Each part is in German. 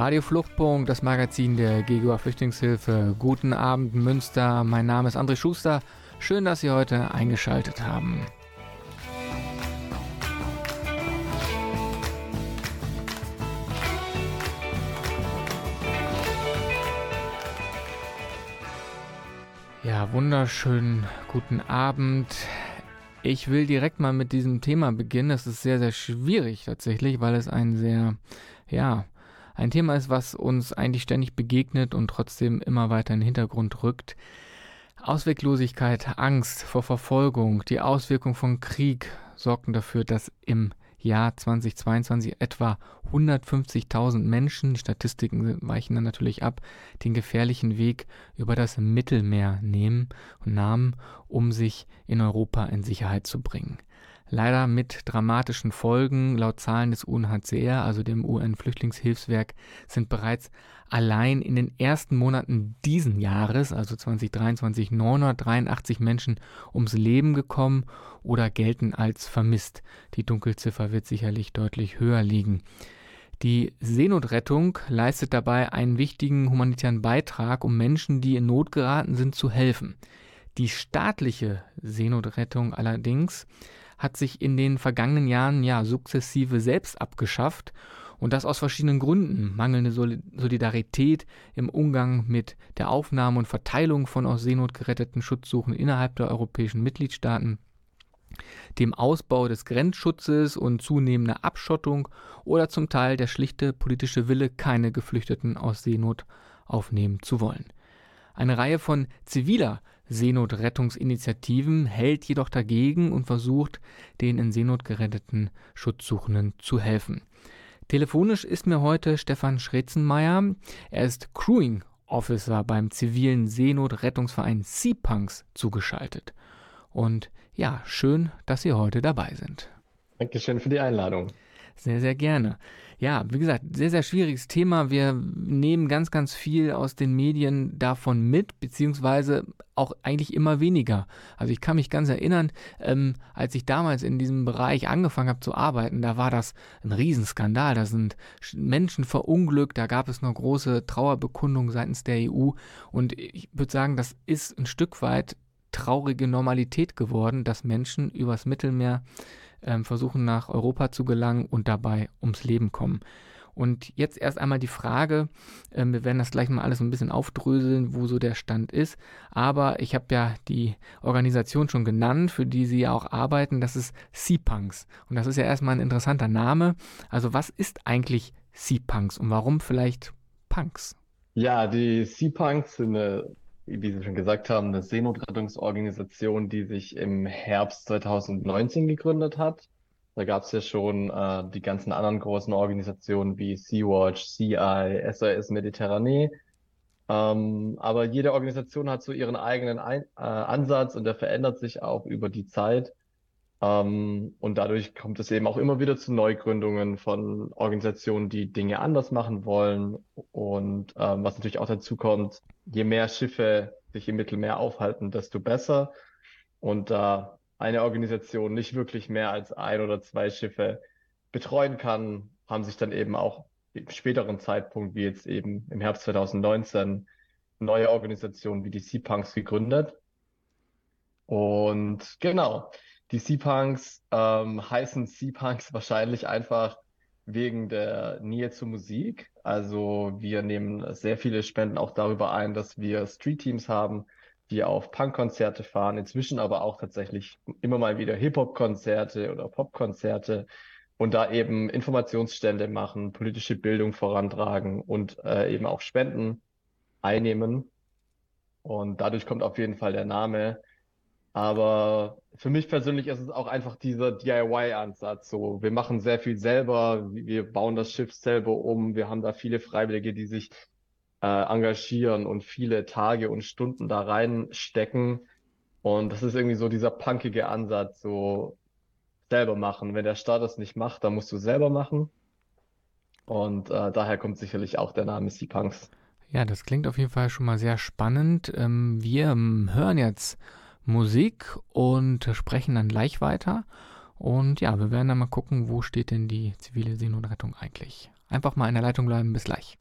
Radio Fluchtpunkt, das Magazin der GGUA Flüchtlingshilfe. Guten Abend Münster, mein Name ist André Schuster. Schön, dass Sie heute eingeschaltet haben. Ja, wunderschönen guten Abend. Ich will direkt mal mit diesem Thema beginnen. Es ist sehr, sehr schwierig tatsächlich, weil es ein sehr, ja, ein Thema ist, was uns eigentlich ständig begegnet und trotzdem immer weiter in den Hintergrund rückt. Ausweglosigkeit, Angst vor Verfolgung, die Auswirkung von Krieg sorgten dafür, dass im Jahr 2022 etwa 150.000 Menschen, die Statistiken weichen dann natürlich ab, den gefährlichen Weg über das Mittelmeer nehmen und nahmen, um sich in Europa in Sicherheit zu bringen. Leider mit dramatischen Folgen. Laut Zahlen des UNHCR, also dem UN-Flüchtlingshilfswerk, sind bereits allein in den ersten Monaten diesen Jahres, also 2023, 983 Menschen ums Leben gekommen oder gelten als vermisst. Die Dunkelziffer wird sicherlich deutlich höher liegen. Die Seenotrettung leistet dabei einen wichtigen humanitären Beitrag, um Menschen, die in Not geraten sind, zu helfen. Die staatliche Seenotrettung allerdings hat sich in den vergangenen Jahren ja sukzessive selbst abgeschafft und das aus verschiedenen Gründen. Mangelnde Solidarität im Umgang mit der Aufnahme und Verteilung von aus Seenot geretteten Schutzsuchen innerhalb der europäischen Mitgliedstaaten, dem Ausbau des Grenzschutzes und zunehmender Abschottung oder zum Teil der schlichte politische Wille, keine Geflüchteten aus Seenot aufnehmen zu wollen. Eine Reihe von ziviler Seenotrettungsinitiativen hält jedoch dagegen und versucht, den in Seenot geretteten Schutzsuchenden zu helfen. Telefonisch ist mir heute Stefan Schretzenmeier. Er ist Crewing Officer beim zivilen Seenotrettungsverein Seapunks zugeschaltet. Und ja, schön, dass Sie heute dabei sind. Dankeschön für die Einladung. Sehr, sehr gerne. Ja, wie gesagt, sehr, sehr schwieriges Thema. Wir nehmen ganz, ganz viel aus den Medien davon mit, beziehungsweise auch eigentlich immer weniger. Also ich kann mich ganz erinnern, ähm, als ich damals in diesem Bereich angefangen habe zu arbeiten, da war das ein Riesenskandal. Da sind Menschen verunglückt, da gab es noch große Trauerbekundungen seitens der EU. Und ich würde sagen, das ist ein Stück weit traurige Normalität geworden, dass Menschen übers Mittelmeer ähm, versuchen nach Europa zu gelangen und dabei ums Leben kommen. Und jetzt erst einmal die Frage, äh, wir werden das gleich mal alles ein bisschen aufdröseln, wo so der Stand ist. Aber ich habe ja die Organisation schon genannt, für die Sie ja auch arbeiten. Das ist Sea-Punks. Und das ist ja erstmal ein interessanter Name. Also was ist eigentlich Sea-Punks und warum vielleicht Punks? Ja, die Sea-Punks sind eine wie Sie schon gesagt haben, eine Seenotrettungsorganisation, die sich im Herbst 2019 gegründet hat. Da gab es ja schon äh, die ganzen anderen großen Organisationen wie Sea-Watch, CI, SOS Mediterranee. Ähm, aber jede Organisation hat so ihren eigenen Ein äh, Ansatz und der verändert sich auch über die Zeit. Ähm, und dadurch kommt es eben auch immer wieder zu Neugründungen von Organisationen, die Dinge anders machen wollen. Und ähm, was natürlich auch dazu kommt, je mehr Schiffe sich im Mittelmeer aufhalten, desto besser. Und da eine Organisation nicht wirklich mehr als ein oder zwei Schiffe betreuen kann, haben sich dann eben auch im späteren Zeitpunkt, wie jetzt eben im Herbst 2019, neue Organisationen wie die Sea-Punks gegründet. Und genau, die Sea-Punks ähm, heißen Sea-Punks wahrscheinlich einfach wegen der Nähe zur Musik. Also wir nehmen sehr viele Spenden auch darüber ein, dass wir Street-Teams haben, die auf Punk-Konzerte fahren, inzwischen aber auch tatsächlich immer mal wieder Hip-Hop-Konzerte oder Pop-Konzerte und da eben Informationsstände machen, politische Bildung vorantragen und äh, eben auch Spenden einnehmen. Und dadurch kommt auf jeden Fall der Name Aber für mich persönlich ist es auch einfach dieser DIY-Ansatz. So, wir machen sehr viel selber, wir bauen das Schiff selber um, wir haben da viele Freiwillige, die sich äh, engagieren und viele Tage und Stunden da reinstecken. Und das ist irgendwie so dieser punkige Ansatz, so selber machen. Wenn der Staat das nicht macht, dann musst du selber machen. Und äh, daher kommt sicherlich auch der Name Sea Punks. Ja, das klingt auf jeden Fall schon mal sehr spannend. Ähm, wir ähm, hören jetzt Musik und sprechen dann gleich weiter. Und ja, wir werden dann mal gucken, wo steht denn die zivile Seenotrettung eigentlich. Einfach mal in der Leitung bleiben. Bis gleich.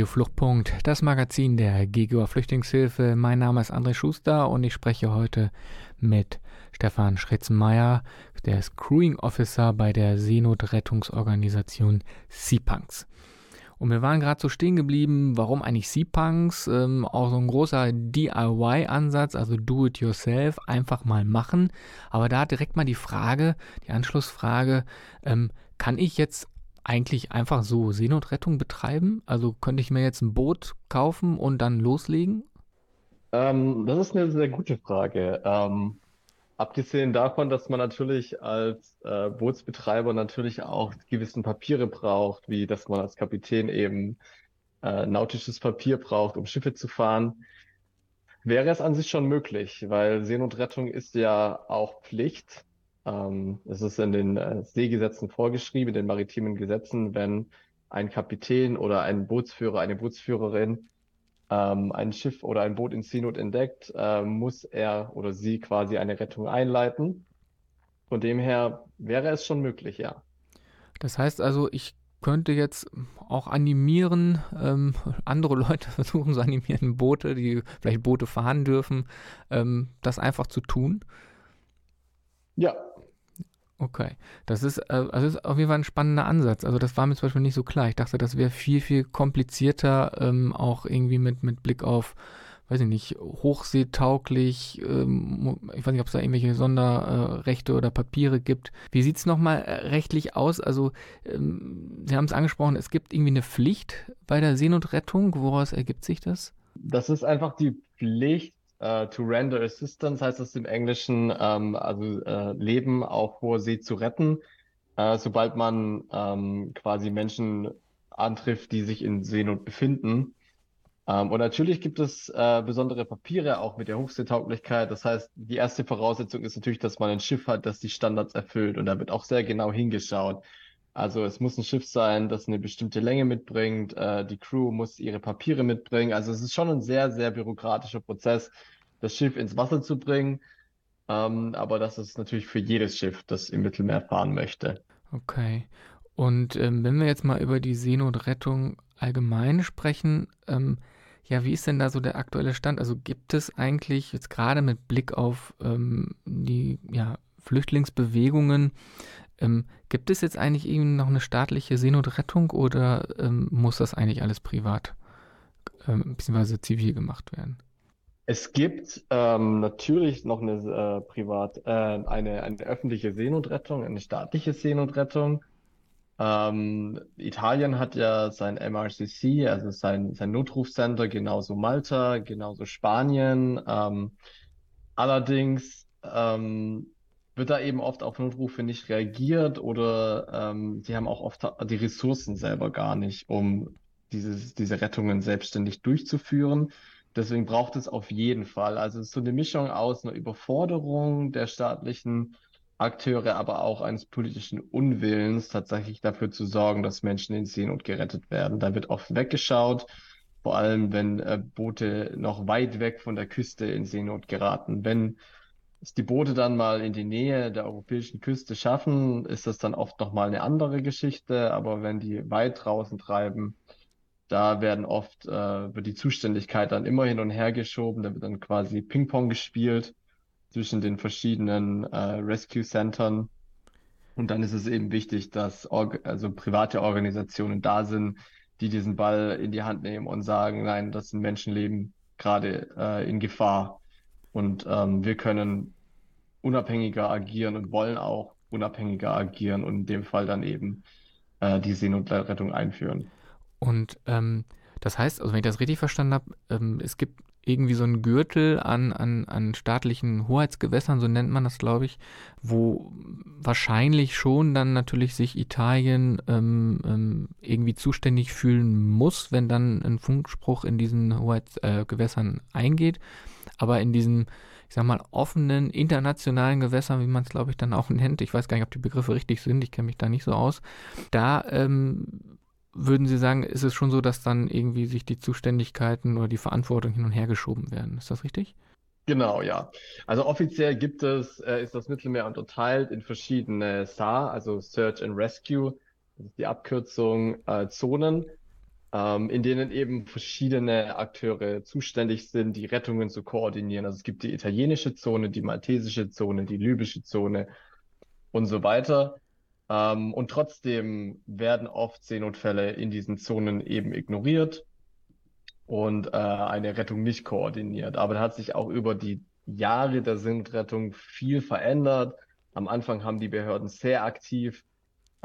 Radio Fluchtpunkt, das Magazin der GGOA Flüchtlingshilfe. Mein Name ist André Schuster und ich spreche heute mit Stefan Schritzenmeier, der ist Crewing Officer bei der Seenotrettungsorganisation Seapunks. Und wir waren gerade so stehen geblieben, warum eigentlich Seapunks? Ähm, auch so ein großer DIY-Ansatz, also Do-it-yourself, einfach mal machen. Aber da direkt mal die Frage, die Anschlussfrage, ähm, kann ich jetzt eigentlich einfach so Seenotrettung betreiben? Also könnte ich mir jetzt ein Boot kaufen und dann loslegen? Ähm, das ist eine sehr gute Frage. Ähm, Abgesehen davon, dass man natürlich als äh, Bootsbetreiber natürlich auch gewissen Papiere braucht, wie dass man als Kapitän eben äh, nautisches Papier braucht, um Schiffe zu fahren, wäre es an sich schon möglich, weil Seenotrettung ist ja auch Pflicht. Ähm, es ist in den äh, Seegesetzen vorgeschrieben, in den maritimen Gesetzen, wenn ein Kapitän oder ein Bootsführer, eine Bootsführerin ähm, ein Schiff oder ein Boot in Seenot entdeckt, äh, muss er oder sie quasi eine Rettung einleiten. Von dem her wäre es schon möglich, ja. Das heißt also, ich könnte jetzt auch animieren, ähm, andere Leute versuchen zu animieren, Boote, die vielleicht Boote fahren dürfen, ähm, das einfach zu tun. Ja, Okay, das ist, äh, also ist auf jeden Fall ein spannender Ansatz. Also das war mir zum Beispiel nicht so klar. Ich dachte, das wäre viel, viel komplizierter, ähm, auch irgendwie mit, mit Blick auf, weiß ich nicht, hochseetauglich. Ähm, ich weiß nicht, ob es da irgendwelche Sonderrechte oder Papiere gibt. Wie sieht es nochmal äh, rechtlich aus? Also ähm, Sie haben es angesprochen, es gibt irgendwie eine Pflicht bei der Seenotrettung. Woraus ergibt sich das? Das ist einfach die Pflicht, Uh, to render assistance heißt das im Englischen, ähm, also äh, Leben auf hoher See zu retten, äh, sobald man ähm, quasi Menschen antrifft, die sich in Seenot befinden. Ähm, und natürlich gibt es äh, besondere Papiere auch mit der Hochseetauglichkeit. Das heißt, die erste Voraussetzung ist natürlich, dass man ein Schiff hat, das die Standards erfüllt. Und da wird auch sehr genau hingeschaut. Also es muss ein Schiff sein, das eine bestimmte Länge mitbringt. Äh, die Crew muss ihre Papiere mitbringen. Also es ist schon ein sehr, sehr bürokratischer Prozess, das Schiff ins Wasser zu bringen. Ähm, aber das ist natürlich für jedes Schiff, das im Mittelmeer fahren möchte. Okay. Und ähm, wenn wir jetzt mal über die Seenotrettung allgemein sprechen, ähm, ja, wie ist denn da so der aktuelle Stand? Also gibt es eigentlich jetzt gerade mit Blick auf ähm, die ja, Flüchtlingsbewegungen, ähm, gibt es jetzt eigentlich irgendwie noch eine staatliche Seenotrettung oder ähm, muss das eigentlich alles privat ähm, bzw. zivil gemacht werden? Es gibt ähm, natürlich noch eine äh, privat, äh, eine, eine öffentliche Seenotrettung, eine staatliche Seenotrettung. Ähm, Italien hat ja sein MRCC, also sein, sein Notrufcenter, genauso Malta, genauso Spanien. Ähm, allerdings ähm, wird da eben oft auf Notrufe nicht reagiert oder ähm, sie haben auch oft die Ressourcen selber gar nicht, um dieses, diese Rettungen selbstständig durchzuführen. Deswegen braucht es auf jeden Fall. Also es ist so eine Mischung aus einer Überforderung der staatlichen Akteure, aber auch eines politischen Unwillens, tatsächlich dafür zu sorgen, dass Menschen in Seenot gerettet werden. Da wird oft weggeschaut, vor allem wenn äh, Boote noch weit weg von der Küste in Seenot geraten. Wenn es die Boote dann mal in die Nähe der europäischen Küste schaffen, ist das dann oft nochmal eine andere Geschichte. Aber wenn die weit draußen treiben, da werden oft, äh, wird die Zuständigkeit dann immer hin und her geschoben. Da wird dann quasi Ping-Pong gespielt zwischen den verschiedenen äh, Rescue-Centern. Und dann ist es eben wichtig, dass Org also private Organisationen da sind, die diesen Ball in die Hand nehmen und sagen, nein, das sind Menschenleben gerade äh, in Gefahr. Und ähm, wir können unabhängiger agieren und wollen auch unabhängiger agieren und in dem Fall dann eben äh, die Seenotrettung einführen. Und ähm, das heißt, also wenn ich das richtig verstanden habe, ähm, es gibt irgendwie so einen Gürtel an, an, an staatlichen Hoheitsgewässern, so nennt man das, glaube ich, wo wahrscheinlich schon dann natürlich sich Italien ähm, ähm, irgendwie zuständig fühlen muss, wenn dann ein Funkspruch in diesen Hoheitsgewässern äh, eingeht. Aber in diesen, ich sag mal, offenen internationalen Gewässern, wie man es, glaube ich, dann auch nennt, ich weiß gar nicht, ob die Begriffe richtig sind, ich kenne mich da nicht so aus, da ähm, würden Sie sagen, ist es schon so, dass dann irgendwie sich die Zuständigkeiten oder die Verantwortung hin und her geschoben werden? Ist das richtig? Genau, ja. Also offiziell gibt es, äh, ist das Mittelmeer unterteilt in verschiedene SAR, also Search and Rescue, das ist die Abkürzung, äh, Zonen, ähm, in denen eben verschiedene Akteure zuständig sind, die Rettungen zu koordinieren. Also es gibt die italienische Zone, die maltesische Zone, die libysche Zone und so weiter. Ähm, und trotzdem werden oft Seenotfälle in diesen Zonen eben ignoriert und äh, eine Rettung nicht koordiniert. Aber da hat sich auch über die Jahre der Seenotrettung viel verändert. Am Anfang haben die Behörden sehr aktiv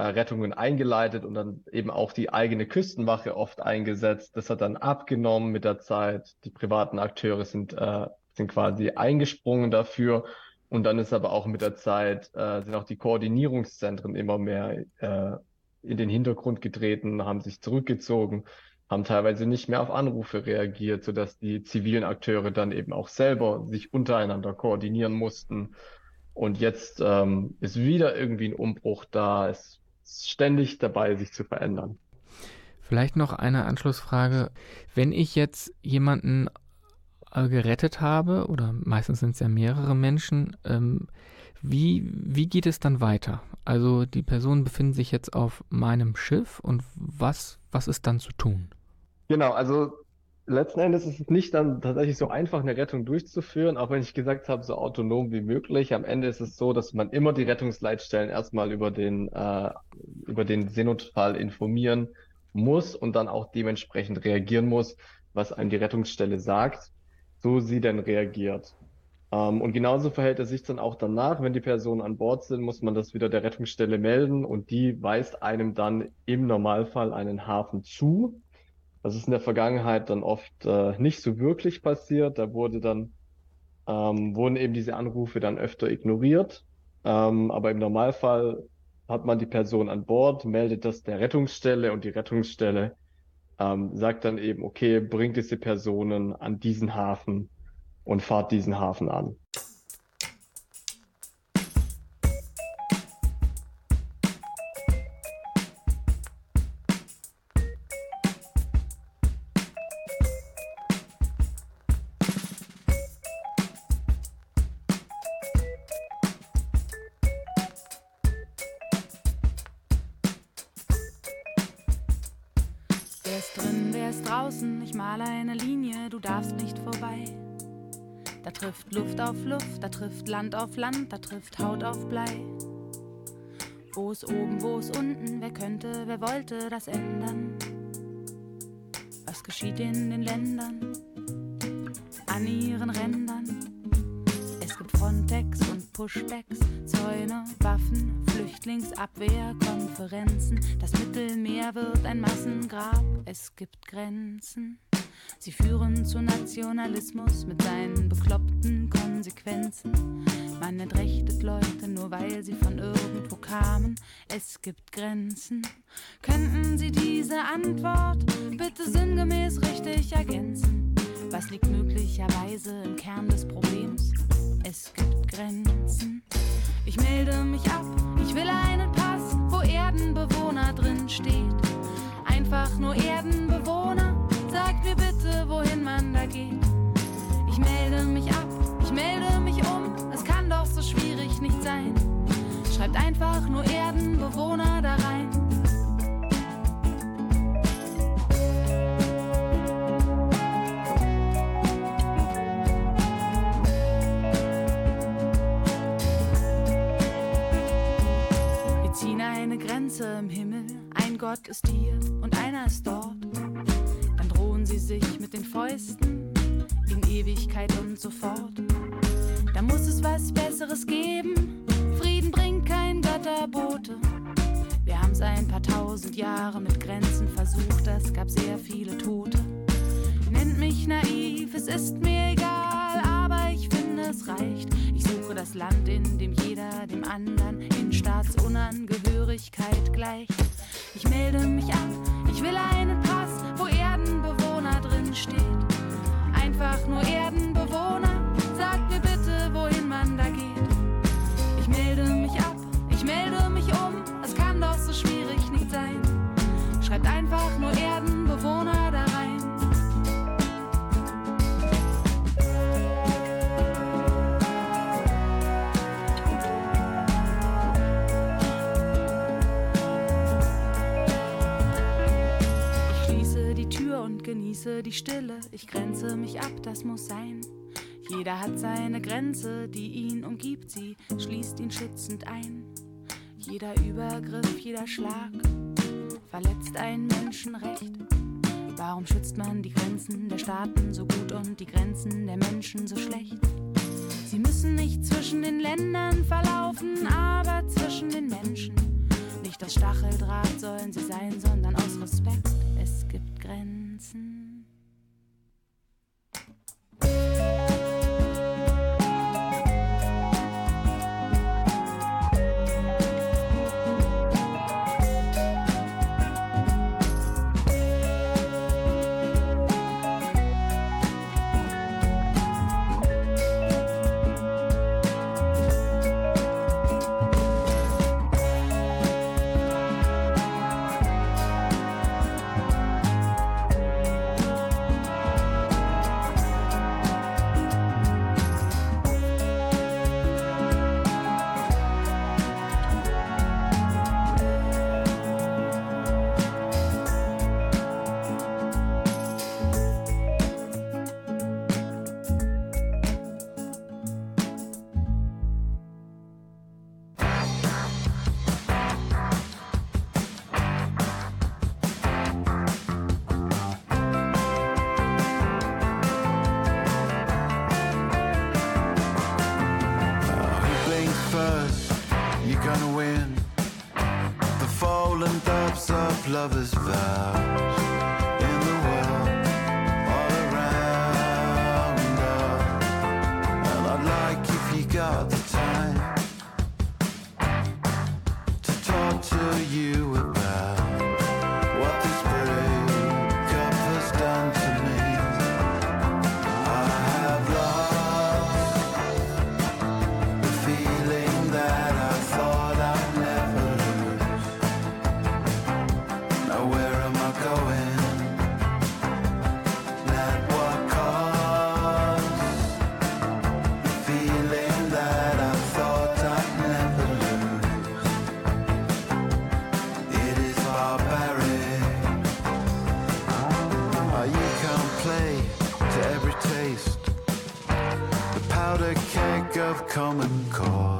Rettungen eingeleitet und dann eben auch die eigene Küstenwache oft eingesetzt. Das hat dann abgenommen mit der Zeit. Die privaten Akteure sind, äh, sind quasi eingesprungen dafür Und dann ist aber auch mit der Zeit, äh, sind auch die Koordinierungszentren immer mehr äh, in den Hintergrund getreten, haben sich zurückgezogen, haben teilweise nicht mehr auf Anrufe reagiert, sodass die zivilen Akteure dann eben auch selber sich untereinander koordinieren mussten. Und jetzt ähm, ist wieder irgendwie ein Umbruch da. Es ständig dabei, sich zu verändern. Vielleicht noch eine Anschlussfrage. Wenn ich jetzt jemanden äh, gerettet habe, oder meistens sind es ja mehrere Menschen, ähm, wie, wie geht es dann weiter? Also die Personen befinden sich jetzt auf meinem Schiff und was, was ist dann zu tun? Genau, also letzten Endes ist es nicht dann tatsächlich so einfach, eine Rettung durchzuführen, auch wenn ich gesagt habe, so autonom wie möglich. Am Ende ist es so, dass man immer die Rettungsleitstellen erstmal über den, äh, über den Seenotfall informieren muss und dann auch dementsprechend reagieren muss, was einem die Rettungsstelle sagt, so sie denn reagiert. Ähm, und genauso verhält es sich dann auch danach, wenn die Personen an Bord sind, muss man das wieder der Rettungsstelle melden und die weist einem dann im Normalfall einen Hafen zu. Das ist in der Vergangenheit dann oft äh, nicht so wirklich passiert. Da wurde dann, ähm, wurden eben diese Anrufe dann öfter ignoriert. Ähm, aber im Normalfall hat man die Person an Bord, meldet das der Rettungsstelle und die Rettungsstelle ähm, sagt dann eben, okay, bringt diese Personen an diesen Hafen und fahrt diesen Hafen an. Trifft Land auf Land, da trifft Haut auf Blei. Wo ist oben, wo ist unten, wer könnte, wer wollte das ändern? Was geschieht in den Ländern, an ihren Rändern? Es gibt Frontex und Pushbacks, Zäune, Waffen, Flüchtlingsabwehr, Konferenzen. Das Mittelmeer wird ein Massengrab, es gibt Grenzen. Sie führen zu Nationalismus mit seinen bekloppten Konsequenzen. Man entrechtet Leute nur, weil sie von irgendwo kamen. Es gibt Grenzen. Könnten Sie diese Antwort bitte sinngemäß richtig ergänzen? Was liegt möglicherweise im Kern des Problems? Es gibt Grenzen. Ich melde mich ab, ich will einen Pass, wo Erdenbewohner drin steht. Einfach nur Erdenbewohner Sagt mir bitte, wohin man da geht. Ich melde mich ab, ich melde mich um. Es kann doch so schwierig nicht sein. Schreibt einfach nur Erdenbewohner da rein. Wir ziehen eine Grenze im Himmel. Ein Gott ist hier und einer ist dort sie sich mit den Fäusten in Ewigkeit und so fort. Da muss es was Besseres geben. Frieden bringt kein Götterbote. Wir haben's ein paar tausend Jahre mit Grenzen versucht, das gab sehr viele Tote. Nennt mich naiv, es ist mir egal, aber ich finde es reicht. Ich suche das Land, in dem jeder dem anderen in Staatsunangehörigkeit gleicht. Ich melde mich ab, ich will einen Pass, Einfach nur Erdenbewohner, sagt mir bitte, wohin man da geht. Ich melde mich ab, ich melde mich um, es kann doch so schwierig nicht sein. Schreibt einfach nur Erdenbewohner genieße die Stille, ich grenze mich ab, das muss sein. Jeder hat seine Grenze, die ihn umgibt, sie schließt ihn schützend ein. Jeder Übergriff, jeder Schlag verletzt ein Menschenrecht. Warum schützt man die Grenzen der Staaten so gut und die Grenzen der Menschen so schlecht? Sie müssen nicht zwischen den Ländern verlaufen, aber zwischen den Menschen. Nicht aus Stacheldraht sollen sie sein, sondern aus Respekt. Es gibt Grenzen. lover's vow. Taste. The powder keg of common cause.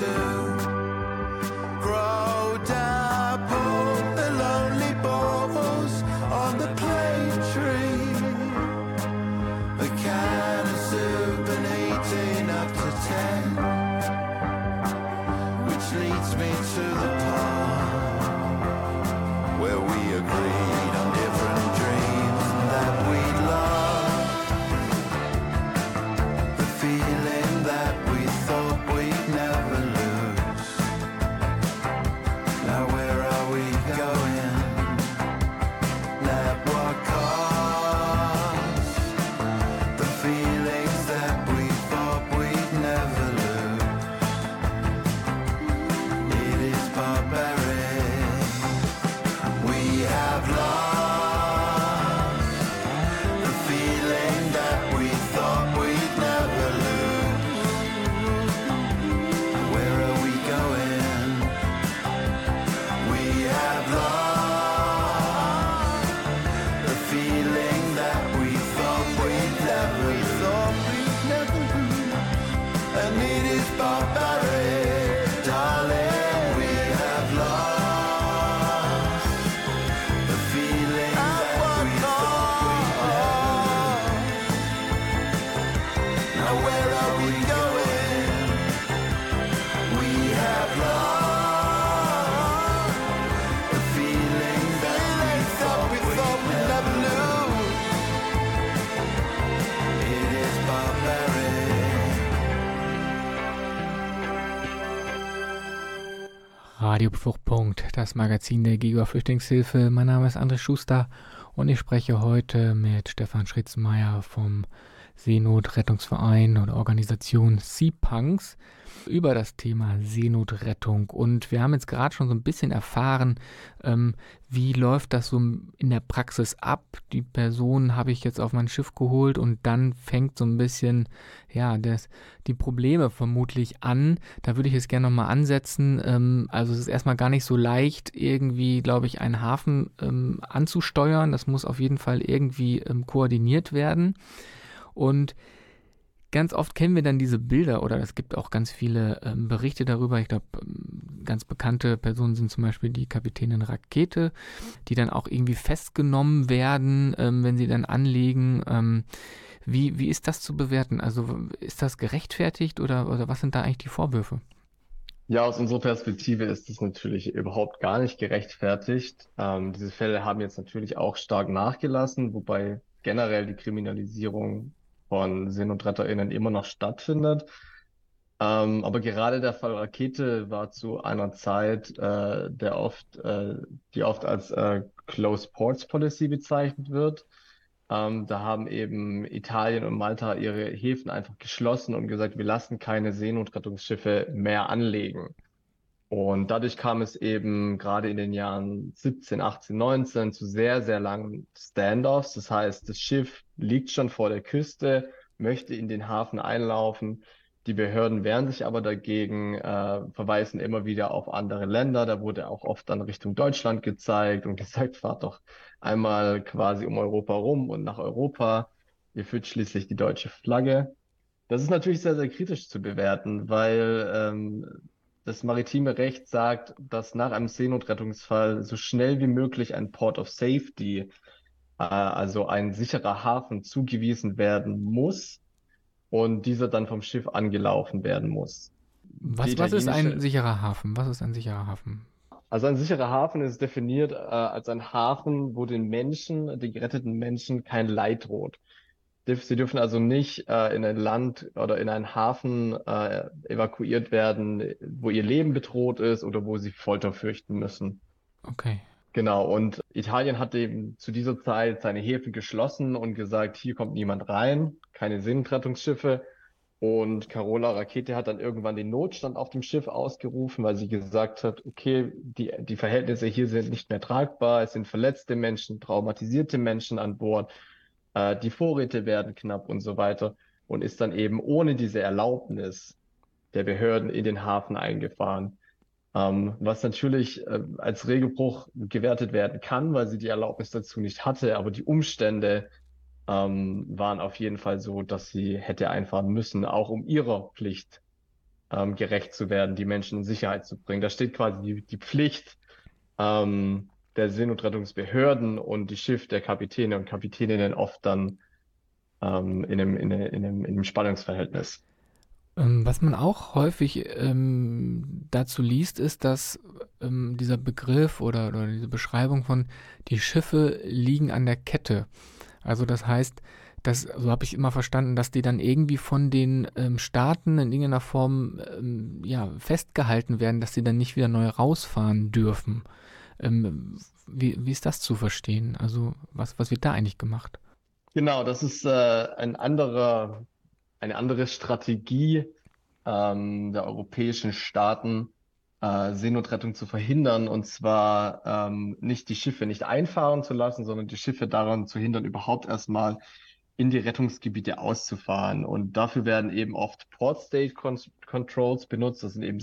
to Radio Fluchtpunkt, das Magazin der Giga Flüchtlingshilfe. Mein Name ist André Schuster und ich spreche heute mit Stefan Schritzmeier vom Seenotrettungsverein oder Organisation Sea-Punks über das Thema Seenotrettung. Und wir haben jetzt gerade schon so ein bisschen erfahren, ähm, wie läuft das so in der Praxis ab. Die Person habe ich jetzt auf mein Schiff geholt und dann fängt so ein bisschen, ja, das, die Probleme vermutlich an. Da würde ich jetzt gerne nochmal ansetzen. Ähm, also es ist erstmal gar nicht so leicht, irgendwie, glaube ich, einen Hafen ähm, anzusteuern. Das muss auf jeden Fall irgendwie ähm, koordiniert werden. Und ganz oft kennen wir dann diese Bilder oder es gibt auch ganz viele ähm, Berichte darüber. Ich glaube, ähm, ganz bekannte Personen sind zum Beispiel die Kapitänin Rakete, die dann auch irgendwie festgenommen werden, ähm, wenn sie dann anlegen. Ähm, wie, wie ist das zu bewerten? Also ist das gerechtfertigt oder, oder was sind da eigentlich die Vorwürfe? Ja, aus unserer Perspektive ist es natürlich überhaupt gar nicht gerechtfertigt. Ähm, diese Fälle haben jetzt natürlich auch stark nachgelassen, wobei generell die Kriminalisierung von SeenotretterInnen immer noch stattfindet. Ähm, aber gerade der Fall Rakete war zu einer Zeit, äh, der oft, äh, die oft als äh, Closed Ports Policy bezeichnet wird. Ähm, da haben eben Italien und Malta ihre Häfen einfach geschlossen und gesagt, wir lassen keine Seenotrettungsschiffe mehr anlegen. Und dadurch kam es eben gerade in den Jahren 17, 18, 19 zu sehr, sehr langen Standoffs. Das heißt, das Schiff liegt schon vor der Küste, möchte in den Hafen einlaufen. Die Behörden wehren sich aber dagegen, äh, verweisen immer wieder auf andere Länder. Da wurde auch oft dann Richtung Deutschland gezeigt und gesagt, fahrt doch einmal quasi um Europa rum und nach Europa. Ihr führt schließlich die deutsche Flagge. Das ist natürlich sehr, sehr kritisch zu bewerten, weil ähm, das maritime Recht sagt, dass nach einem Seenotrettungsfall so schnell wie möglich ein Port of Safety, äh, also ein sicherer Hafen, zugewiesen werden muss und dieser dann vom Schiff angelaufen werden muss. Was, was ist ein sicherer Hafen? Was ist ein sicherer Hafen? Also ein sicherer Hafen ist definiert äh, als ein Hafen, wo den Menschen, den geretteten Menschen kein Leid droht. Sie dürfen also nicht äh, in ein Land oder in einen Hafen äh, evakuiert werden, wo ihr Leben bedroht ist oder wo sie Folter fürchten müssen. Okay. Genau, und Italien hat eben zu dieser Zeit seine Häfen geschlossen und gesagt, hier kommt niemand rein, keine Seenotrettungsschiffe. Und Carola Rakete hat dann irgendwann den Notstand auf dem Schiff ausgerufen, weil sie gesagt hat, okay, die, die Verhältnisse hier sind nicht mehr tragbar, es sind verletzte Menschen, traumatisierte Menschen an Bord, äh, die Vorräte werden knapp und so weiter. Und ist dann eben ohne diese Erlaubnis der Behörden in den Hafen eingefahren ähm, was natürlich äh, als Regelbruch gewertet werden kann, weil sie die Erlaubnis dazu nicht hatte, aber die Umstände ähm, waren auf jeden Fall so, dass sie hätte einfahren müssen, auch um ihrer Pflicht ähm, gerecht zu werden, die Menschen in Sicherheit zu bringen. Da steht quasi die, die Pflicht ähm, der Seenotrettungsbehörden und die Schiff der Kapitäne und Kapitäninnen oft dann ähm, in, einem, in, einem, in, einem, in einem Spannungsverhältnis. Ähm, was man auch häufig ähm, dazu liest, ist, dass ähm, dieser Begriff oder, oder diese Beschreibung von die Schiffe liegen an der Kette. Also das heißt, das, so habe ich immer verstanden, dass die dann irgendwie von den ähm, Staaten in irgendeiner Form ähm, ja, festgehalten werden, dass sie dann nicht wieder neu rausfahren dürfen. Ähm, wie, wie ist das zu verstehen? Also was, was wird da eigentlich gemacht? Genau, das ist äh, ein anderer eine andere Strategie ähm, der europäischen Staaten, äh, Seenotrettung zu verhindern, und zwar ähm, nicht die Schiffe nicht einfahren zu lassen, sondern die Schiffe daran zu hindern, überhaupt erstmal in die Rettungsgebiete auszufahren. Und dafür werden eben oft Port State Controls benutzt. Das sind eben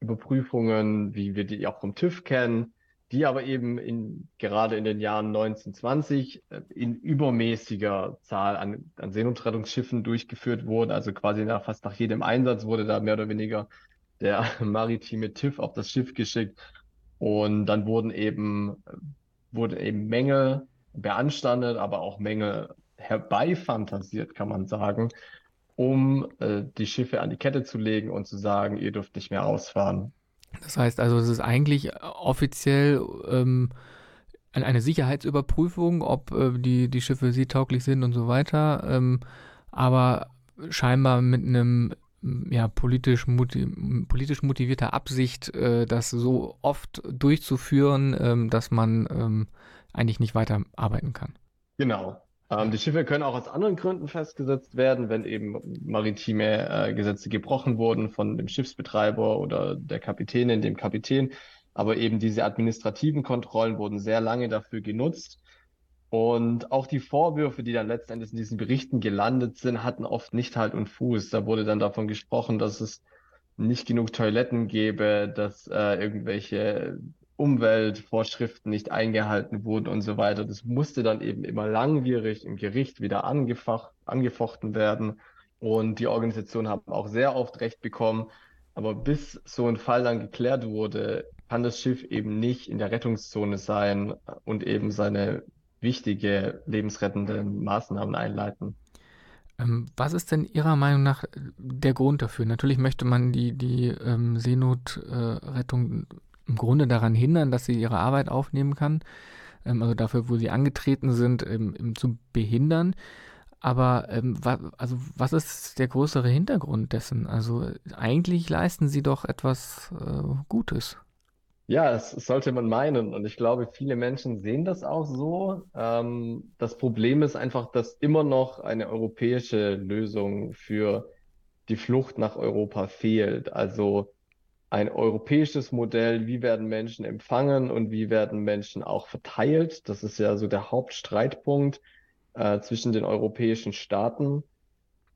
Sicherheitsüberprüfungen, wie wir die auch vom TÜV kennen, die aber eben in, gerade in den Jahren 1920 äh, in übermäßiger Zahl an, an Seenotrettungsschiffen durchgeführt wurden. Also quasi nach, fast nach jedem Einsatz wurde da mehr oder weniger der maritime TÜV auf das Schiff geschickt. Und dann wurden eben, wurden eben Mängel beanstandet, aber auch Mängel herbeifantasiert, kann man sagen, um äh, die Schiffe an die Kette zu legen und zu sagen, ihr dürft nicht mehr ausfahren. Das heißt also, es ist eigentlich offiziell ähm, eine Sicherheitsüberprüfung, ob äh, die, die Schiffe seetauglich sind und so weiter, ähm, aber scheinbar mit einem ja, politisch, motiv politisch motivierter Absicht, äh, das so oft durchzuführen, ähm, dass man ähm, eigentlich nicht weiter arbeiten kann. Genau. Ähm, die Schiffe können auch aus anderen Gründen festgesetzt werden, wenn eben maritime äh, Gesetze gebrochen wurden von dem Schiffsbetreiber oder der Kapitänin, dem Kapitän. Aber eben diese administrativen Kontrollen wurden sehr lange dafür genutzt. Und auch die Vorwürfe, die dann letztendlich in diesen Berichten gelandet sind, hatten oft nicht Halt und Fuß. Da wurde dann davon gesprochen, dass es nicht genug Toiletten gäbe, dass äh, irgendwelche Umweltvorschriften nicht eingehalten wurden und so weiter. Das musste dann eben immer langwierig im Gericht wieder angefochten werden. Und die Organisationen haben auch sehr oft Recht bekommen. Aber bis so ein Fall dann geklärt wurde, kann das Schiff eben nicht in der Rettungszone sein und eben seine wichtige lebensrettende Maßnahmen einleiten. Ähm, was ist denn Ihrer Meinung nach der Grund dafür? Natürlich möchte man die, die ähm, Seenotrettung im Grunde daran hindern, dass sie ihre Arbeit aufnehmen kann, ähm, also dafür, wo sie angetreten sind, ähm, zu behindern. Aber ähm, also was ist der größere Hintergrund dessen? Also eigentlich leisten sie doch etwas äh, Gutes. Ja, das sollte man meinen. Und ich glaube, viele Menschen sehen das auch so. Ähm, das Problem ist einfach, dass immer noch eine europäische Lösung für die Flucht nach Europa fehlt. Also ein europäisches Modell, wie werden Menschen empfangen und wie werden Menschen auch verteilt. Das ist ja so der Hauptstreitpunkt äh, zwischen den europäischen Staaten.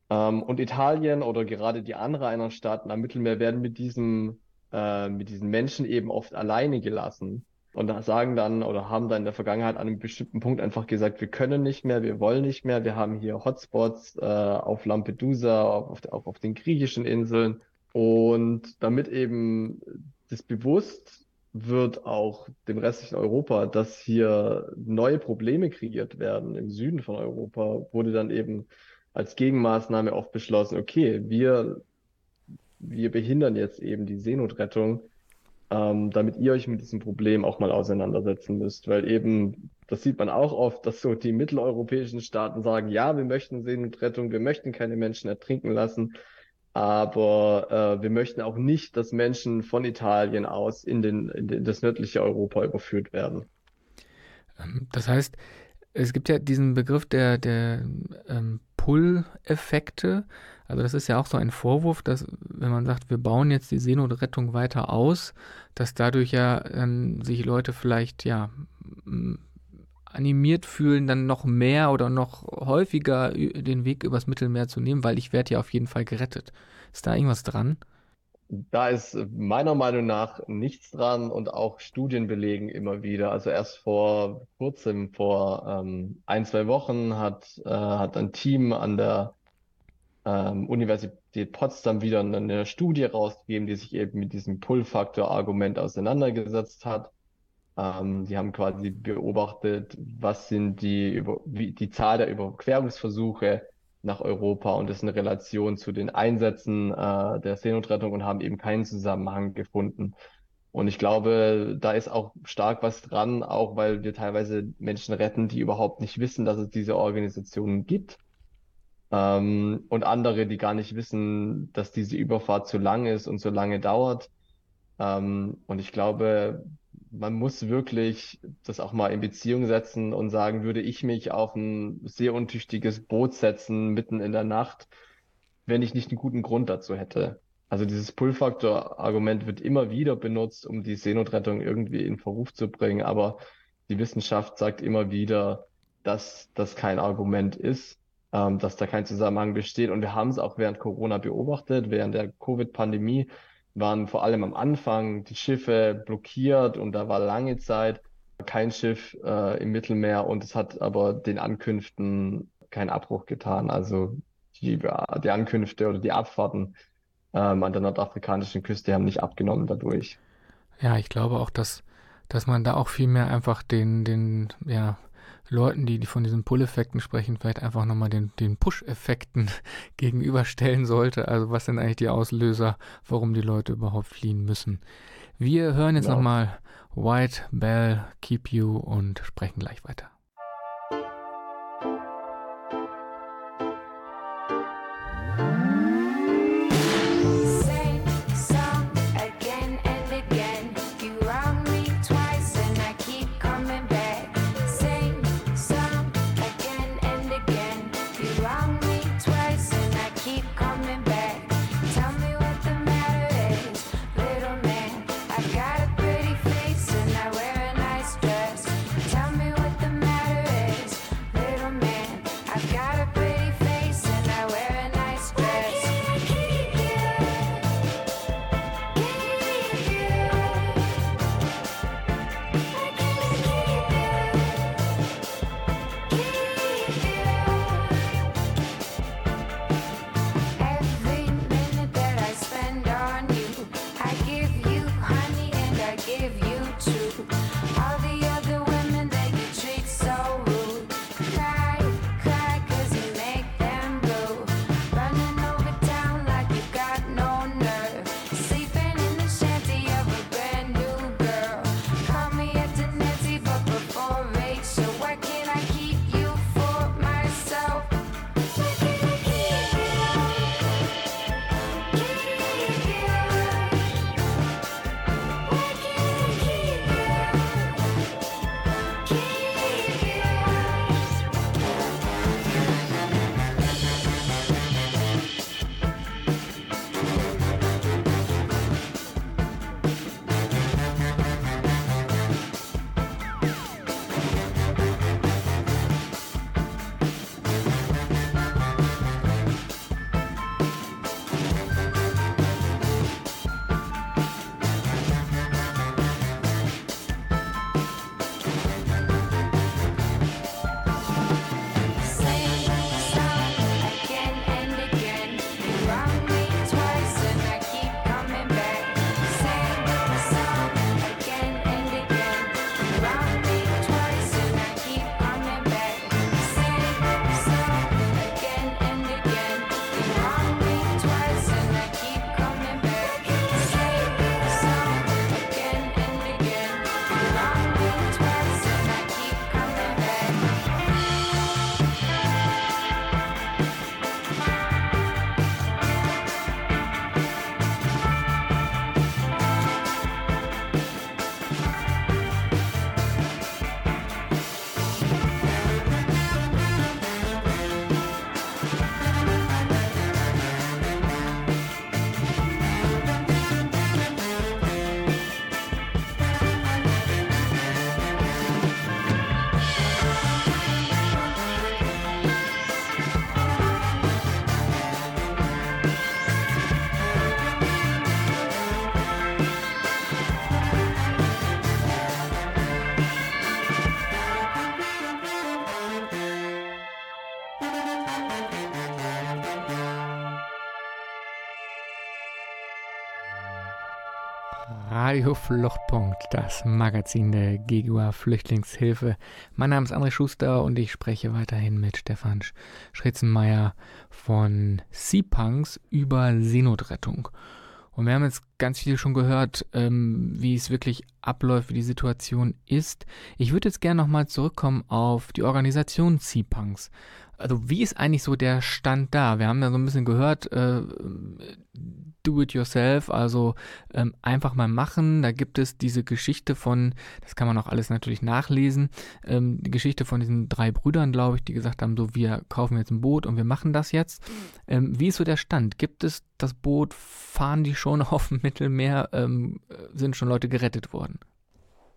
Ähm, und Italien oder gerade die Anrainerstaaten am Mittelmeer werden mit diesem äh, mit diesen Menschen eben oft alleine gelassen und sagen dann oder haben dann in der Vergangenheit an einem bestimmten Punkt einfach gesagt, wir können nicht mehr, wir wollen nicht mehr, wir haben hier Hotspots äh, auf Lampedusa, auf, auch auf den griechischen Inseln und damit eben das bewusst wird auch dem restlichen Europa, dass hier neue Probleme kreiert werden im Süden von Europa, wurde dann eben als Gegenmaßnahme oft beschlossen, okay, wir wir behindern jetzt eben die Seenotrettung, ähm, damit ihr euch mit diesem Problem auch mal auseinandersetzen müsst. Weil eben, das sieht man auch oft, dass so die mitteleuropäischen Staaten sagen, ja, wir möchten Seenotrettung, wir möchten keine Menschen ertrinken lassen, aber äh, wir möchten auch nicht, dass Menschen von Italien aus in, den, in das nördliche Europa überführt werden. Ähm, das heißt, es gibt ja diesen Begriff der, der ähm, Pull-Effekte. Also das ist ja auch so ein Vorwurf, dass wenn man sagt, wir bauen jetzt die Seenotrettung weiter aus, dass dadurch ja ähm, sich Leute vielleicht ja animiert fühlen, dann noch mehr oder noch häufiger den Weg übers Mittelmeer zu nehmen, weil ich werde ja auf jeden Fall gerettet. Ist da irgendwas dran? Da ist meiner Meinung nach nichts dran und auch Studien belegen immer wieder. Also erst vor kurzem, vor ähm, ein, zwei Wochen, hat, äh, hat ein Team an der ähm, Universität Potsdam wieder eine Studie rausgegeben, die sich eben mit diesem Pull-Faktor-Argument auseinandergesetzt hat. Ähm, die haben quasi beobachtet, was sind die, wie, die Zahl der Überquerungsversuche nach Europa und das in Relation zu den Einsätzen äh, der Seenotrettung und haben eben keinen Zusammenhang gefunden. Und ich glaube, da ist auch stark was dran, auch weil wir teilweise Menschen retten, die überhaupt nicht wissen, dass es diese Organisationen gibt. Ähm, und andere, die gar nicht wissen, dass diese Überfahrt zu lang ist und so lange dauert. Ähm, und ich glaube, man muss wirklich das auch mal in Beziehung setzen und sagen, würde ich mich auf ein sehr untüchtiges Boot setzen mitten in der Nacht, wenn ich nicht einen guten Grund dazu hätte. Also dieses Pull-Faktor-Argument wird immer wieder benutzt, um die Seenotrettung irgendwie in Verruf zu bringen, aber die Wissenschaft sagt immer wieder, dass das kein Argument ist, ähm, dass da kein Zusammenhang besteht. Und wir haben es auch während Corona beobachtet, während der Covid-Pandemie waren vor allem am Anfang die Schiffe blockiert und da war lange Zeit kein Schiff äh, im Mittelmeer und es hat aber den Ankünften keinen Abbruch getan. Also die, die Ankünfte oder die Abfahrten ähm, an der nordafrikanischen Küste haben nicht abgenommen dadurch. Ja, ich glaube auch, dass, dass man da auch viel mehr einfach den, den, ja, Leuten, die, die von diesen Pull-Effekten sprechen, vielleicht einfach nochmal den, den Push-Effekten gegenüberstellen sollte. Also was sind eigentlich die Auslöser, warum die Leute überhaupt fliehen müssen. Wir hören jetzt genau. nochmal White Bell, Keep You und sprechen gleich weiter. Radio Fluchtpunkt, das Magazin der GEGUA Flüchtlingshilfe. Mein Name ist André Schuster und ich spreche weiterhin mit Stefan Schritzenmeier von Sea-Punks über Seenotrettung. Und wir haben jetzt ganz viel schon gehört, ähm, wie es wirklich abläuft, wie die Situation ist. Ich würde jetzt gerne nochmal zurückkommen auf die Organisation Sea-Punks also wie ist eigentlich so der Stand da? Wir haben ja so ein bisschen gehört, äh, do it yourself, also ähm, einfach mal machen. Da gibt es diese Geschichte von, das kann man auch alles natürlich nachlesen, ähm, die Geschichte von diesen drei Brüdern, glaube ich, die gesagt haben, so wir kaufen jetzt ein Boot und wir machen das jetzt. Ähm, wie ist so der Stand? Gibt es das Boot? Fahren die schon auf dem Mittelmeer? Ähm, sind schon Leute gerettet worden?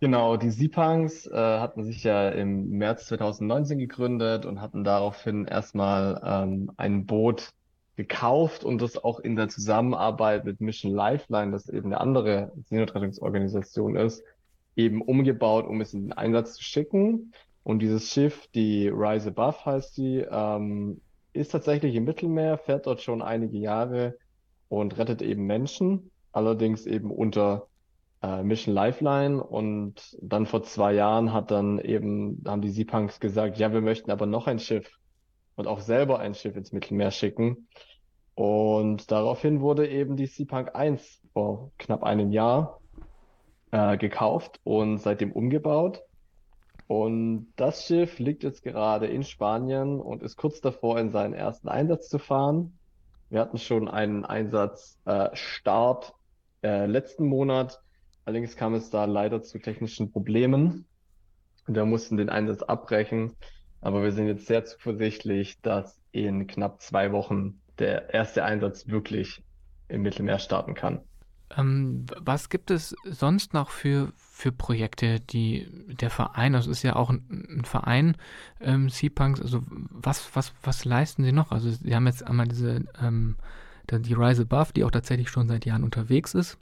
Genau, die Sipangs äh, hatten sich ja im März 2019 gegründet und hatten daraufhin erstmal ähm, ein Boot gekauft und das auch in der Zusammenarbeit mit Mission Lifeline, das eben eine andere Seenotrettungsorganisation ist, eben umgebaut, um es in den Einsatz zu schicken. Und dieses Schiff, die Rise Above heißt sie, ähm, ist tatsächlich im Mittelmeer, fährt dort schon einige Jahre und rettet eben Menschen, allerdings eben unter äh, Mission Lifeline und dann vor zwei Jahren hat dann eben, haben die Seapunks gesagt, ja, wir möchten aber noch ein Schiff und auch selber ein Schiff ins Mittelmeer schicken. Und daraufhin wurde eben die Seapunk 1 vor knapp einem Jahr äh, gekauft und seitdem umgebaut. Und das Schiff liegt jetzt gerade in Spanien und ist kurz davor, in seinen ersten Einsatz zu fahren. Wir hatten schon einen Einsatzstart äh, letzten Monat Allerdings kam es da leider zu technischen Problemen. Wir mussten den Einsatz abbrechen. Aber wir sind jetzt sehr zuversichtlich, dass in knapp zwei Wochen der erste Einsatz wirklich im Mittelmeer starten kann. Ähm, was gibt es sonst noch für, für Projekte, die der Verein, das ist ja auch ein, ein Verein, ähm, Seapunks, also was, was, was leisten Sie noch? Also Sie haben jetzt einmal diese, ähm, die Rise Above, die auch tatsächlich schon seit Jahren unterwegs ist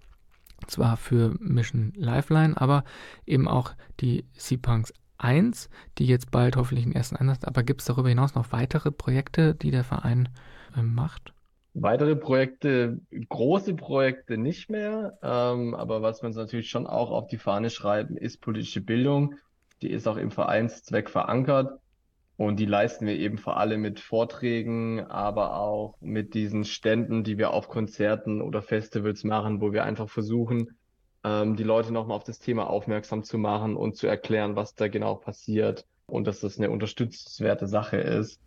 zwar für Mission Lifeline, aber eben auch die Seapunks 1, die jetzt bald hoffentlich den ersten Einsatz. Aber gibt es darüber hinaus noch weitere Projekte, die der Verein äh, macht? Weitere Projekte, große Projekte nicht mehr, ähm, aber was wir uns natürlich schon auch auf die Fahne schreiben, ist politische Bildung. Die ist auch im Vereinszweck verankert. Und die leisten wir eben vor allem mit Vorträgen, aber auch mit diesen Ständen, die wir auf Konzerten oder Festivals machen, wo wir einfach versuchen, ähm, die Leute nochmal auf das Thema aufmerksam zu machen und zu erklären, was da genau passiert und dass das eine unterstützenswerte Sache ist,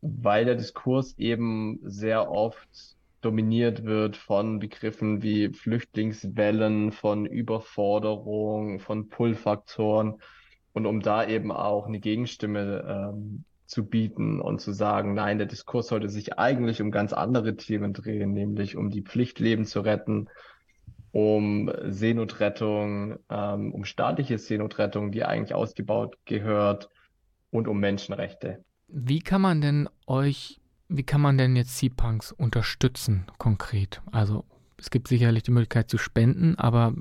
weil der Diskurs eben sehr oft dominiert wird von Begriffen wie Flüchtlingswellen, von Überforderung, von Pull-Faktoren. Und um da eben auch eine Gegenstimme ähm, zu bieten und zu sagen, nein, der Diskurs sollte sich eigentlich um ganz andere Themen drehen, nämlich um die Pflicht, Leben zu retten, um Seenotrettung, ähm, um staatliche Seenotrettung, die eigentlich ausgebaut gehört und um Menschenrechte. Wie kann man denn euch, wie kann man denn jetzt Seapunks unterstützen konkret? Also es gibt sicherlich die Möglichkeit zu spenden, aber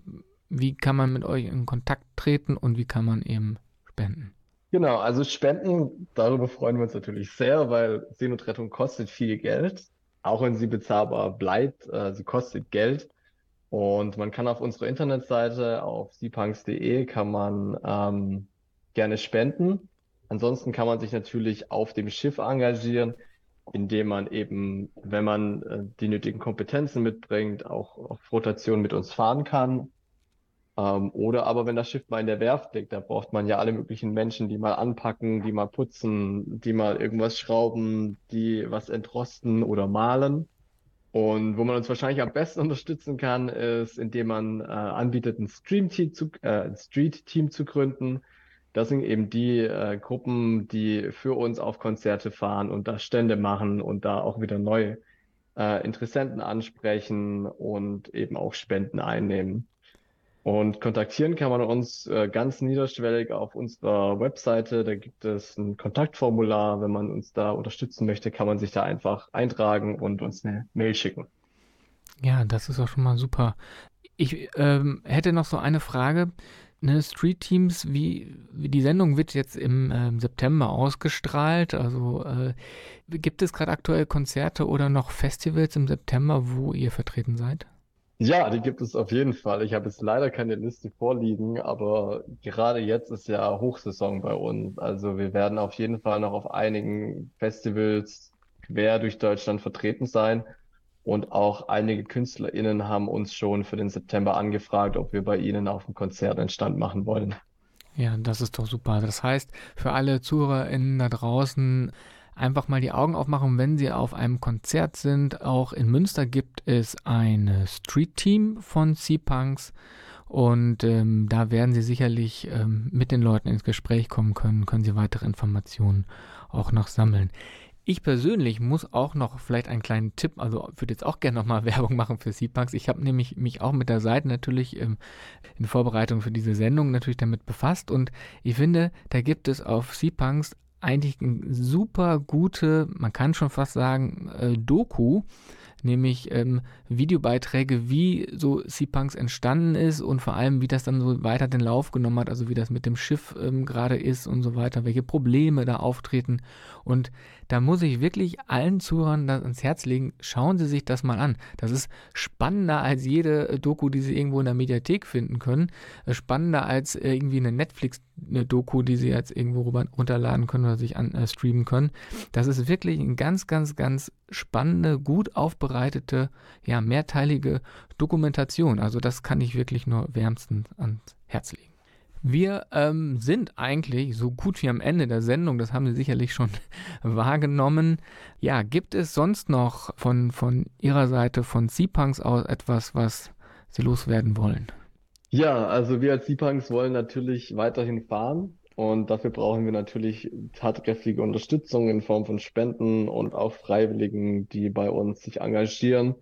wie kann man mit euch in Kontakt treten und wie kann man eben spenden? Genau, also Spenden, darüber freuen wir uns natürlich sehr, weil Seenotrettung kostet viel Geld, auch wenn sie bezahlbar bleibt. Äh, sie kostet Geld. Und man kann auf unserer Internetseite auf sipunks.de kann man ähm, gerne spenden. Ansonsten kann man sich natürlich auf dem Schiff engagieren, indem man eben, wenn man äh, die nötigen Kompetenzen mitbringt, auch auf Rotation mit uns fahren kann. Ähm, oder aber wenn das Schiff mal in der Werft liegt, da braucht man ja alle möglichen Menschen, die mal anpacken, die mal putzen, die mal irgendwas schrauben, die was entrosten oder malen. Und wo man uns wahrscheinlich am besten unterstützen kann, ist, indem man äh, anbietet, ein Stream-Team zu, äh, ein Street-Team zu gründen. Das sind eben die äh, Gruppen, die für uns auf Konzerte fahren und da Stände machen und da auch wieder neue äh, Interessenten ansprechen und eben auch Spenden einnehmen. Und kontaktieren kann man uns äh, ganz niederschwellig auf unserer Webseite. Da gibt es ein Kontaktformular. Wenn man uns da unterstützen möchte, kann man sich da einfach eintragen und uns eine Mail schicken. Ja, das ist auch schon mal super. Ich ähm, hätte noch so eine Frage. Ne, Street Teams, wie, wie die Sendung wird jetzt im äh, September ausgestrahlt. Also äh, gibt es gerade aktuell Konzerte oder noch Festivals im September, wo ihr vertreten seid? Ja, die gibt es auf jeden Fall. Ich habe jetzt leider keine Liste vorliegen, aber gerade jetzt ist ja Hochsaison bei uns. Also wir werden auf jeden Fall noch auf einigen Festivals quer durch Deutschland vertreten sein. Und auch einige KünstlerInnen haben uns schon für den September angefragt, ob wir bei ihnen auf dem Konzert einen Stand machen wollen. Ja, das ist doch super. Das heißt, für alle ZuhörerInnen da draußen, einfach mal die Augen aufmachen, wenn Sie auf einem Konzert sind. Auch in Münster gibt es ein Street-Team von Sea-Punks und ähm, da werden Sie sicherlich ähm, mit den Leuten ins Gespräch kommen können, können Sie weitere Informationen auch noch sammeln. Ich persönlich muss auch noch vielleicht einen kleinen Tipp, also würde jetzt auch gerne nochmal Werbung machen für Sea-Punks. Ich habe nämlich mich auch mit der Seite natürlich ähm, in Vorbereitung für diese Sendung natürlich damit befasst und ich finde, da gibt es auf Sea-Punks eigentlich eine super gute, man kann schon fast sagen, äh, Doku, nämlich ähm, Videobeiträge, wie so Sea-Punks entstanden ist und vor allem, wie das dann so weiter den Lauf genommen hat, also wie das mit dem Schiff ähm, gerade ist und so weiter, welche Probleme da auftreten. Und da muss ich wirklich allen Zuhörern das ans Herz legen, schauen Sie sich das mal an. Das ist spannender als jede äh, Doku, die Sie irgendwo in der Mediathek finden können. Äh, spannender als irgendwie eine Netflix-Doku, die Sie jetzt irgendwo runterladen können oder sich an, äh, streamen können. Das ist wirklich eine ganz, ganz, ganz spannende, gut aufbereitete, ja, mehrteilige Dokumentation. Also das kann ich wirklich nur wärmstens ans Herz legen. Wir ähm, sind eigentlich so gut wie am Ende der Sendung, das haben Sie sicherlich schon wahrgenommen. Ja, gibt es sonst noch von, von Ihrer Seite, von C-Punks aus etwas, was Sie loswerden wollen? Ja, also wir als C-Punks wollen natürlich weiterhin fahren und dafür brauchen wir natürlich tatkräftige Unterstützung in Form von Spenden und auch Freiwilligen, die bei uns sich engagieren.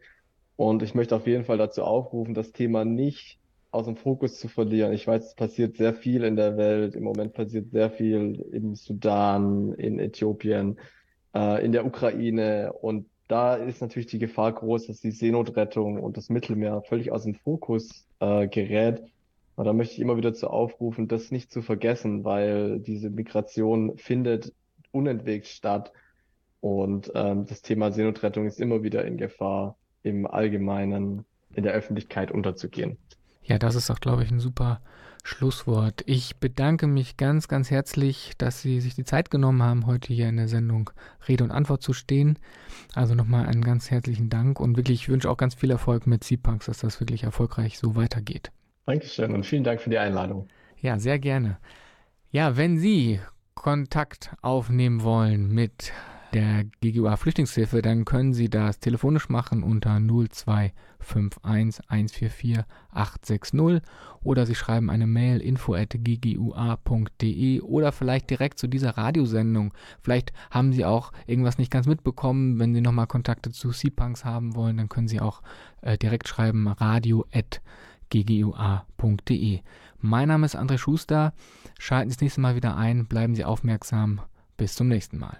Und ich möchte auf jeden Fall dazu aufrufen, das Thema nicht aus dem Fokus zu verlieren. Ich weiß, es passiert sehr viel in der Welt. Im Moment passiert sehr viel im Sudan, in Äthiopien, äh, in der Ukraine. Und da ist natürlich die Gefahr groß, dass die Seenotrettung und das Mittelmeer völlig aus dem Fokus äh, gerät. Und da möchte ich immer wieder zu aufrufen, das nicht zu vergessen, weil diese Migration findet unentwegt statt. Und ähm, das Thema Seenotrettung ist immer wieder in Gefahr, im Allgemeinen in der Öffentlichkeit unterzugehen. Ja, das ist auch, glaube ich, ein super Schlusswort. Ich bedanke mich ganz, ganz herzlich, dass Sie sich die Zeit genommen haben, heute hier in der Sendung Rede und Antwort zu stehen. Also nochmal einen ganz herzlichen Dank und wirklich, ich wünsche auch ganz viel Erfolg mit C-Punks, dass das wirklich erfolgreich so weitergeht. Dankeschön und vielen Dank für die Einladung. Ja, sehr gerne. Ja, wenn Sie Kontakt aufnehmen wollen mit der GGUA Flüchtlingshilfe, dann können Sie das telefonisch machen unter 0251 144 860 oder Sie schreiben eine Mail info at ggua.de oder vielleicht direkt zu dieser Radiosendung. Vielleicht haben Sie auch irgendwas nicht ganz mitbekommen. Wenn Sie nochmal Kontakte zu C-Punks haben wollen, dann können Sie auch äh, direkt schreiben radio at ggua.de. Mein Name ist André Schuster. Schalten Sie das nächste Mal wieder ein. Bleiben Sie aufmerksam. Bis zum nächsten Mal.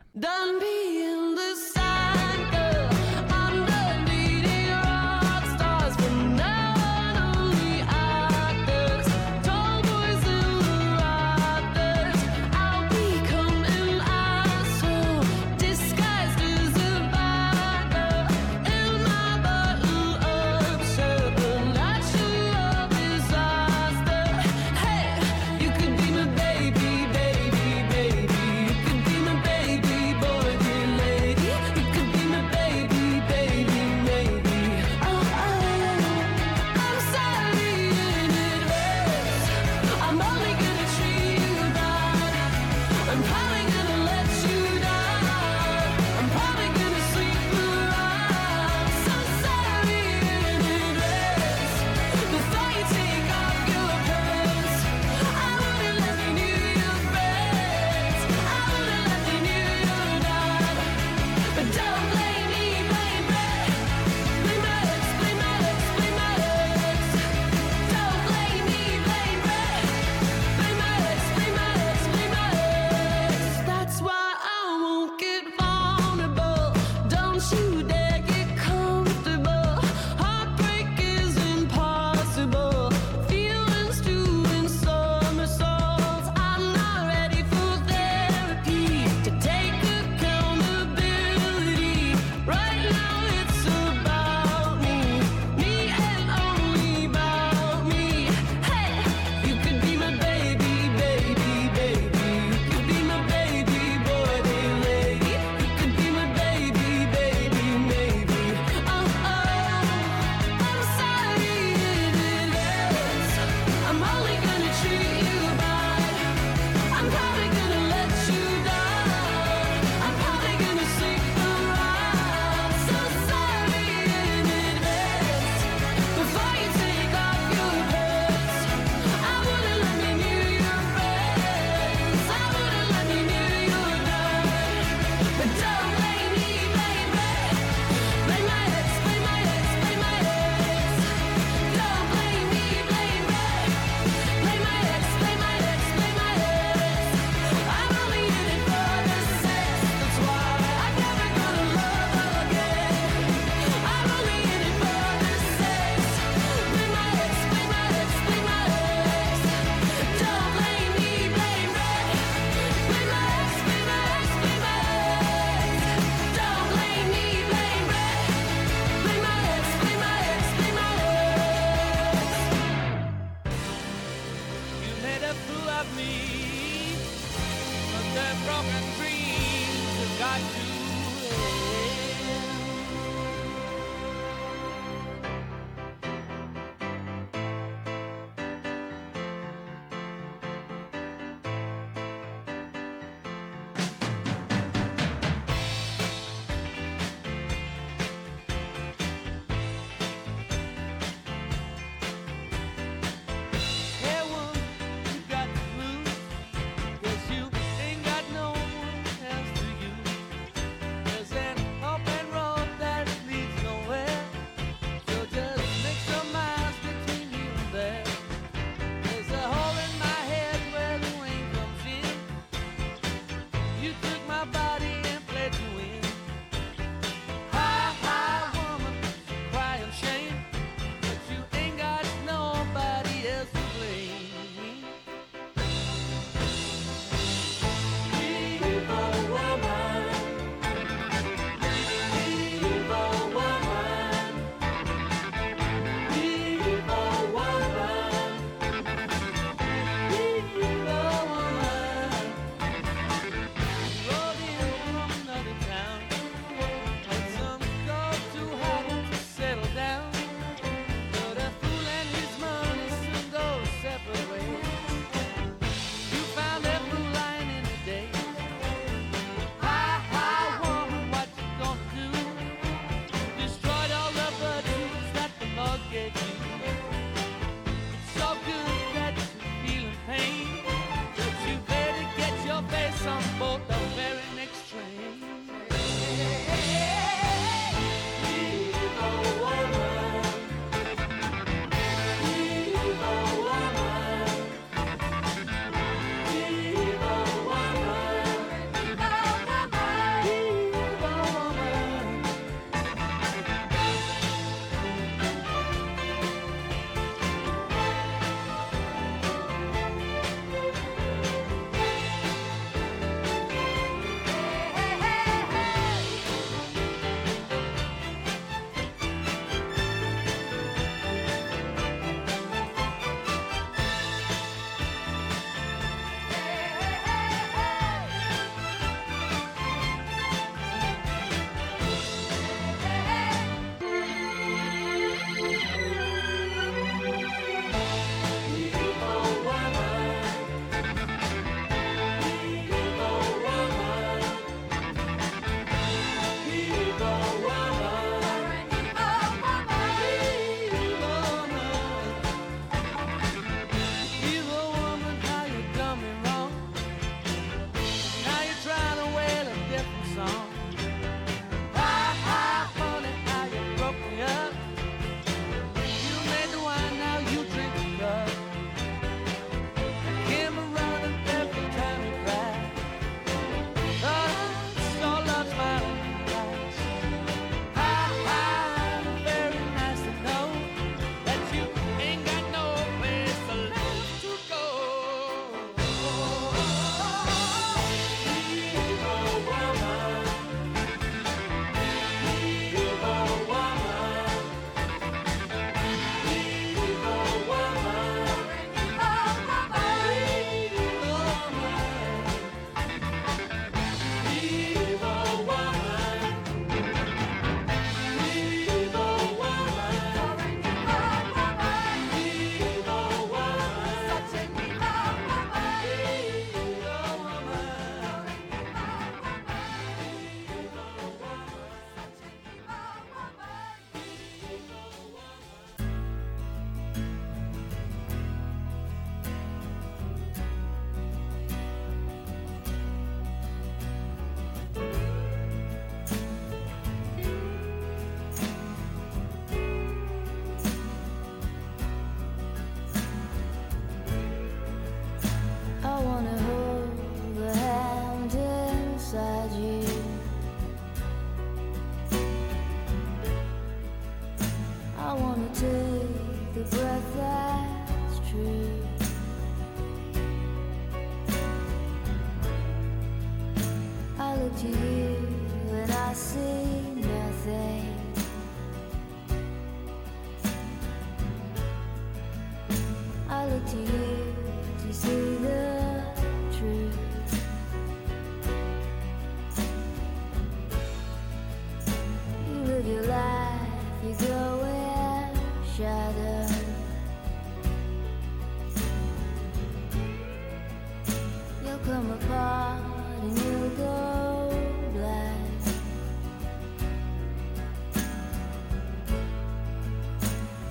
come apart and you'll go black.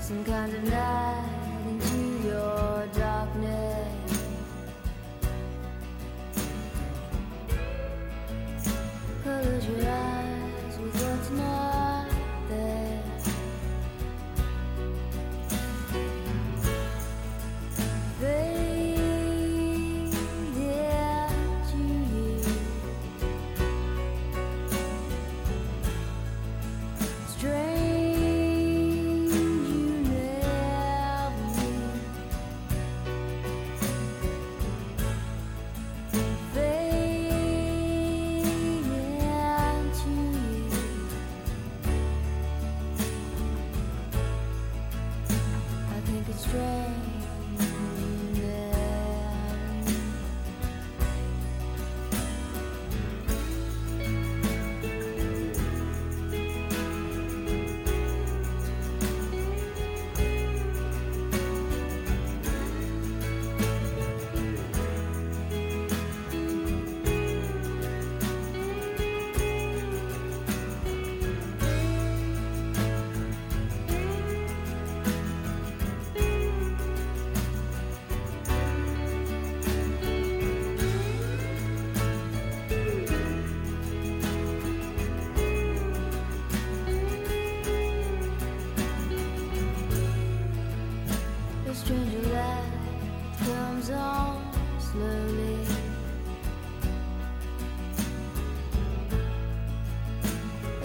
Some kind of night.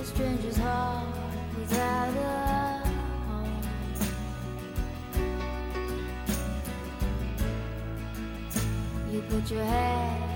stranger's heart without a home. You put your head